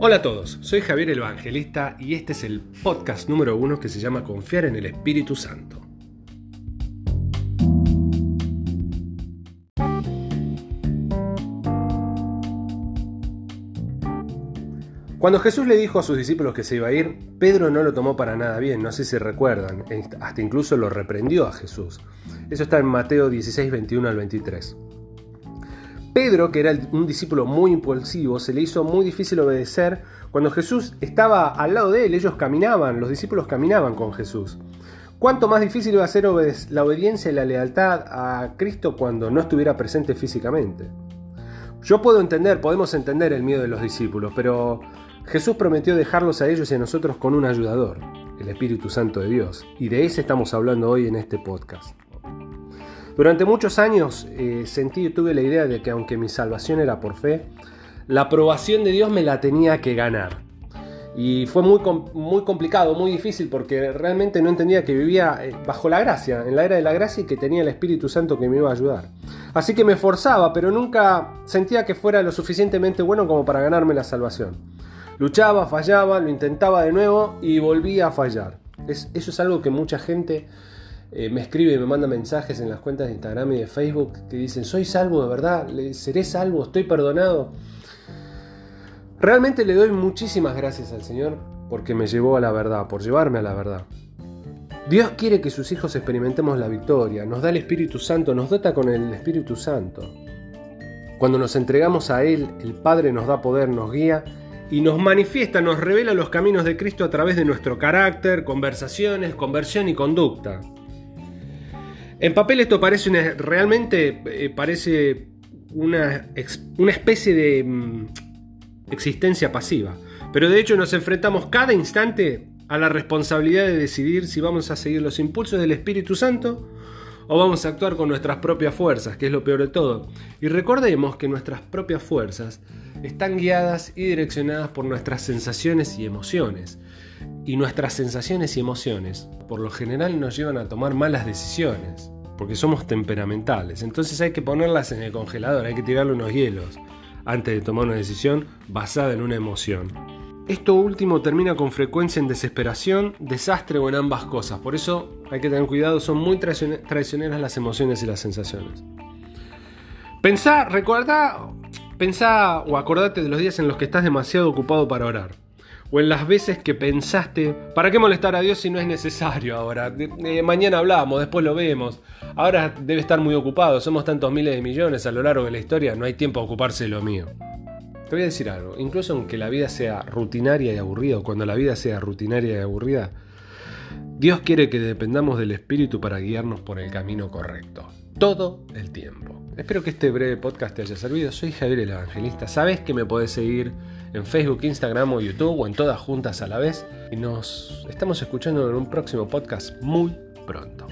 Hola a todos, soy Javier el Evangelista y este es el podcast número uno que se llama Confiar en el Espíritu Santo. Cuando Jesús le dijo a sus discípulos que se iba a ir, Pedro no lo tomó para nada bien, no sé si recuerdan, hasta incluso lo reprendió a Jesús. Eso está en Mateo 16, 21 al 23. Pedro, que era un discípulo muy impulsivo, se le hizo muy difícil obedecer cuando Jesús estaba al lado de él, ellos caminaban, los discípulos caminaban con Jesús. ¿Cuánto más difícil iba a ser la obediencia y la lealtad a Cristo cuando no estuviera presente físicamente? Yo puedo entender, podemos entender el miedo de los discípulos, pero Jesús prometió dejarlos a ellos y a nosotros con un ayudador, el Espíritu Santo de Dios, y de ese estamos hablando hoy en este podcast. Durante muchos años eh, sentí y tuve la idea de que aunque mi salvación era por fe, la aprobación de Dios me la tenía que ganar. Y fue muy, muy complicado, muy difícil, porque realmente no entendía que vivía eh, bajo la gracia, en la era de la gracia y que tenía el Espíritu Santo que me iba a ayudar. Así que me esforzaba, pero nunca sentía que fuera lo suficientemente bueno como para ganarme la salvación. Luchaba, fallaba, lo intentaba de nuevo y volvía a fallar. eso es algo que mucha gente eh, me escribe y me manda mensajes en las cuentas de Instagram y de Facebook que dicen, soy salvo de verdad, seré salvo, estoy perdonado. Realmente le doy muchísimas gracias al Señor porque me llevó a la verdad, por llevarme a la verdad. Dios quiere que sus hijos experimentemos la victoria, nos da el Espíritu Santo, nos dota con el Espíritu Santo. Cuando nos entregamos a Él, el Padre nos da poder, nos guía y nos manifiesta, nos revela los caminos de Cristo a través de nuestro carácter, conversaciones, conversión y conducta. En papel esto parece realmente eh, parece una, una especie de mm, existencia pasiva. Pero de hecho nos enfrentamos cada instante a la responsabilidad de decidir si vamos a seguir los impulsos del Espíritu Santo o vamos a actuar con nuestras propias fuerzas, que es lo peor de todo. Y recordemos que nuestras propias fuerzas están guiadas y direccionadas por nuestras sensaciones y emociones y nuestras sensaciones y emociones por lo general nos llevan a tomar malas decisiones, porque somos temperamentales. Entonces hay que ponerlas en el congelador, hay que tirarle unos hielos antes de tomar una decisión basada en una emoción. Esto último termina con frecuencia en desesperación, desastre o en ambas cosas. Por eso hay que tener cuidado, son muy traicioneras las emociones y las sensaciones. Pensá, recuerda, pensá o acordate de los días en los que estás demasiado ocupado para orar o en las veces que pensaste, ¿para qué molestar a Dios si no es necesario ahora? mañana hablamos, después lo vemos. Ahora debe estar muy ocupado, somos tantos miles de millones a lo largo de la historia, no hay tiempo a ocuparse de lo mío. Te voy a decir algo, incluso aunque la vida sea rutinaria y aburrida, cuando la vida sea rutinaria y aburrida, Dios quiere que dependamos del Espíritu para guiarnos por el camino correcto, todo el tiempo. Espero que este breve podcast te haya servido. Soy Javier el Evangelista. Sabes que me podés seguir en Facebook, Instagram o YouTube o en todas juntas a la vez. Y nos estamos escuchando en un próximo podcast muy pronto.